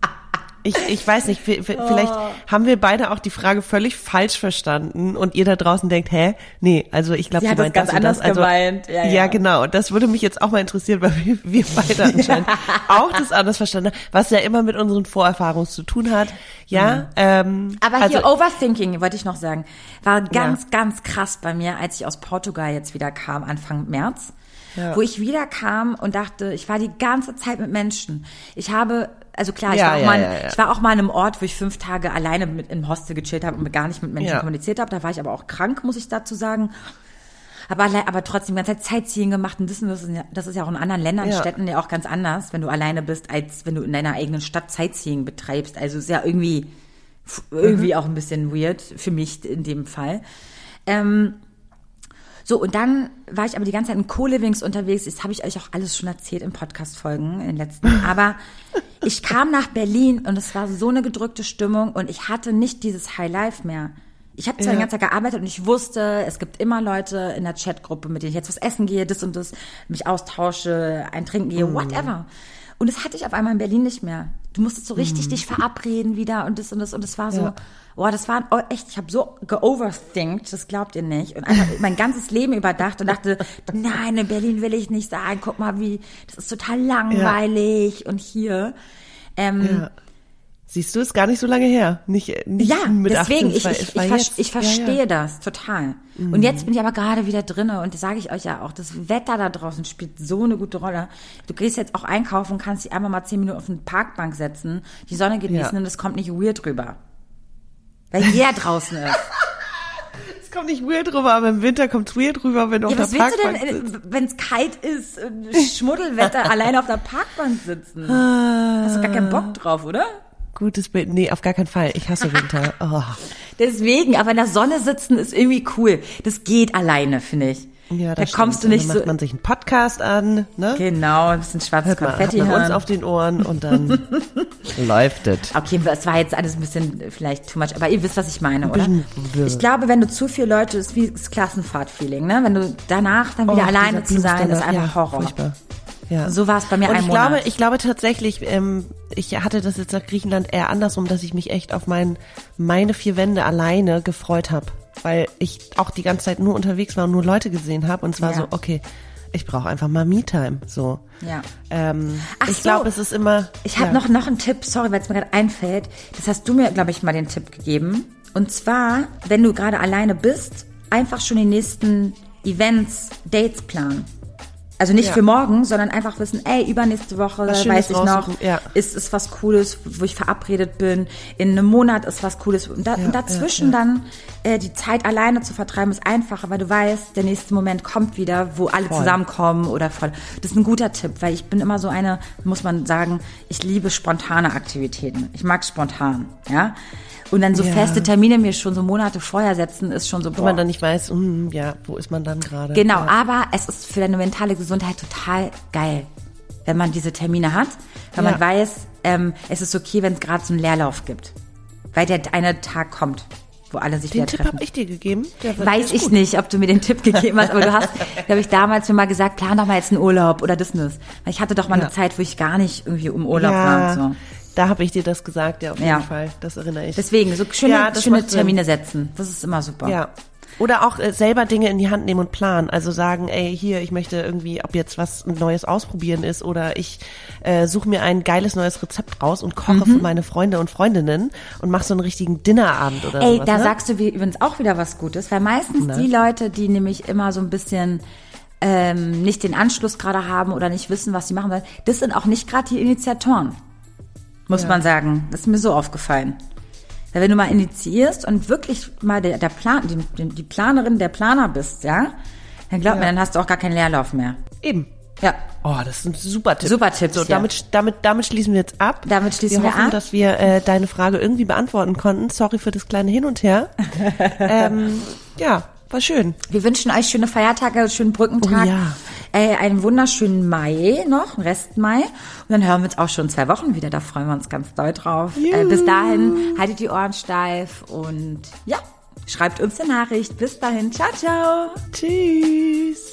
ich, ich weiß nicht, vi- vi- vielleicht haben wir beide auch die Frage völlig falsch verstanden und ihr da draußen denkt, hä? Nee, also ich glaube, Sie sie das meint ganz das und anders das. Also, gemeint. Ja, Ja, ja. genau. Das würde mich jetzt auch mal interessieren, weil wir, wir beide anscheinend auch das anders verstanden haben, was ja immer mit unseren Vorerfahrungen zu tun hat. Ja, ähm, Mhm. Aber also, hier Overthinking, wollte ich noch sagen, war ganz, ganz krass bei mir, als ich aus Portugal jetzt wieder kam, Anfang März. Ja. Wo ich wieder kam und dachte, ich war die ganze Zeit mit Menschen. Ich habe, also klar, ich, Ja, war, auch ja, mal, ja, ich war auch mal an einem Ort, wo ich fünf Tage alleine mit im Hostel gechillt habe und gar nicht mit Menschen kommuniziert habe. Da war ich aber auch krank, muss ich dazu sagen. Aber, aber trotzdem die ganze Zeit Sightseeing gemacht und wissen, das ist, ja, das ist ja auch in anderen Ländern. Städten ja auch ganz anders, wenn du alleine bist, als wenn du in deiner eigenen Stadt Sightseeing betreibst. Also ist ja irgendwie, irgendwie auch ein bisschen weird, für mich in dem Fall. Ähm, so, und dann war ich aber die ganze Zeit in Co-Livings unterwegs. Das habe ich euch auch alles schon erzählt in Podcast-Folgen, in den letzten. Aber ich kam nach Berlin und es war so eine gedrückte Stimmung und ich hatte nicht dieses High Life mehr. Ich habe zwar Ja. die ganze Zeit gearbeitet und ich wusste, es gibt immer Leute in der Chatgruppe, mit denen ich jetzt was essen gehe, das und das, mich austausche, ein Trinken gehe, whatever. Und das hatte ich auf einmal in Berlin nicht mehr. Du musstest so richtig dich verabreden wieder und das und das und es war so, Ja. boah, das war oh, echt, ich habe so geoverthinkt, das glaubt ihr nicht. Und einfach mein ganzes Leben überdacht und dachte, nein, in Berlin will ich nicht sein, guck mal wie, das ist total langweilig und hier. Ähm, ja. Siehst du, ist gar nicht so lange her. Nicht, nicht ja, mit deswegen, 18, ich, ich, ich, ver- jetzt. ich verstehe Ja, ja. das total. Und jetzt bin ich aber gerade wieder drinne und das sage ich euch ja auch, das Wetter da draußen spielt so eine gute Rolle. Du gehst jetzt auch einkaufen und kannst dich einfach mal zehn Minuten auf eine Parkbank setzen, die Sonne genießen Ja. und es kommt nicht weird rüber. Weil jeder draußen ist. Es kommt nicht weird rüber, aber im Winter kommt es weird rüber, wenn du Ja, auf was der willst du Parkbank denn, sitzt. wenn es kalt ist, äh, Schmuddelwetter, alleine auf der Parkbank sitzen? Hast du gar keinen Bock drauf, oder? Gutes Bild. Nee, auf gar keinen Fall. Ich hasse Winter. Oh. Deswegen, aber in der Sonne sitzen ist irgendwie cool. Das geht alleine, finde ich. Ja, da kommst du nicht dann so. macht man sich einen Podcast an, ne? Genau, ein bisschen schwarzes Hört man, hat Konfetti man uns hören. auf den Ohren und dann läuft es. Okay, es war jetzt alles ein bisschen vielleicht too much, aber ihr wisst, was ich meine, oder? Ich glaube, wenn du zu viele Leute, ist wie das Klassenfahrt-Feeling, ne? Wenn du danach dann wieder Oh, alleine zu sein, ist einfach ja, Horror. Furchtbar. Ja. So war es bei mir Und ich Monat. glaube, ich glaube tatsächlich, ähm, ich hatte das jetzt nach Griechenland eher andersrum, dass ich mich echt auf mein, meine vier Wände alleine gefreut habe, weil ich auch die ganze Zeit nur unterwegs war und nur Leute gesehen habe und es war Ja. so, okay, ich brauche einfach mal Me-Time, so. Ja. Ähm, Ach ich so. glaube, es ist immer. Ich habe ja. noch, noch einen Tipp, sorry, weil es mir gerade einfällt. Das hast du mir, glaube ich, mal den Tipp gegeben. Und zwar, wenn du gerade alleine bist, einfach schon die nächsten Events, Dates planen. Also nicht Ja. für morgen, sondern einfach wissen, ey, übernächste Woche, weiß ich noch, ja. ist, ist was Cooles, wo ich verabredet bin. In einem Monat ist was Cooles. Und, da, Ja, und dazwischen dann äh, die Zeit alleine zu vertreiben, ist einfacher, weil du weißt, der nächste Moment kommt wieder, wo alle Voll. zusammenkommen oder voll. Das ist ein guter Tipp, weil ich bin immer so eine, muss man sagen, ich liebe spontane Aktivitäten. Ich mag spontan, ja. Und dann so Ja. feste Termine mir schon so Monate vorher setzen, ist schon so, Wenn boah. man dann nicht weiß, hm, ja, wo ist man dann gerade? Genau, Ja. aber es ist für deine mentale Gesundheit total geil, wenn man diese Termine hat, weil man Ja. weiß, ähm, es ist okay, wenn es gerade so einen Leerlauf gibt. Weil der eine Tag kommt, wo alle sich Den wieder Tipp treffen. habe ich dir gegeben. Der Weiß ich gut. nicht, ob du mir den Tipp gegeben hast, aber du hast, glaube ich, damals mir mal gesagt, plan doch mal jetzt einen Urlaub oder das und das. Weil ich hatte doch mal Ja. eine Zeit, wo ich gar nicht irgendwie um Urlaub ja, war und so. Da habe ich dir das gesagt, ja, auf jeden Ja. Fall. Das erinnere ich. Deswegen, so schöne, Ja, schöne macht Sinn. Termine setzen. Das ist immer super. Ja. Oder auch äh, selber Dinge in die Hand nehmen und planen. Also sagen, ey, hier, ich möchte irgendwie, ob jetzt was Neues ausprobieren ist oder ich äh, suche mir ein geiles neues Rezept raus und koche Mhm. für meine Freunde und Freundinnen und mache so einen richtigen Dinnerabend oder Ey, sowas. da ne? sagst du übrigens auch wieder was Gutes, weil meistens die Leute, die nämlich immer so ein bisschen ähm, nicht den Anschluss gerade haben oder nicht wissen, was sie machen wollen, das sind auch nicht gerade die Initiatoren, muss Ja. man sagen. Das ist mir so aufgefallen. Weil wenn du mal initiierst und wirklich mal der, der Plan, die, die, Planerin, der Planer bist, ja, dann glaub mir, Ja. dann hast du auch gar keinen Leerlauf mehr. Eben. Ja. Oh, das ist ein super Tipp. Super Tipp. So, damit, damit, damit schließen wir jetzt ab. Damit schließen wir, wir hoffen, ab. dass wir äh, deine Frage irgendwie beantworten konnten. Sorry für das kleine Hin und Her. ähm, ja, war schön. Wir wünschen euch schöne Feiertage, schönen Brückentag. Oh ja. Äh, einen wunderschönen Mai noch, Rest Mai. Und dann hören wir uns auch schon zwei Wochen wieder. Da freuen wir uns ganz doll drauf. Äh, bis dahin, haltet die Ohren steif und ja, schreibt uns eine Nachricht. Bis dahin. Ciao, ciao. Tschüss.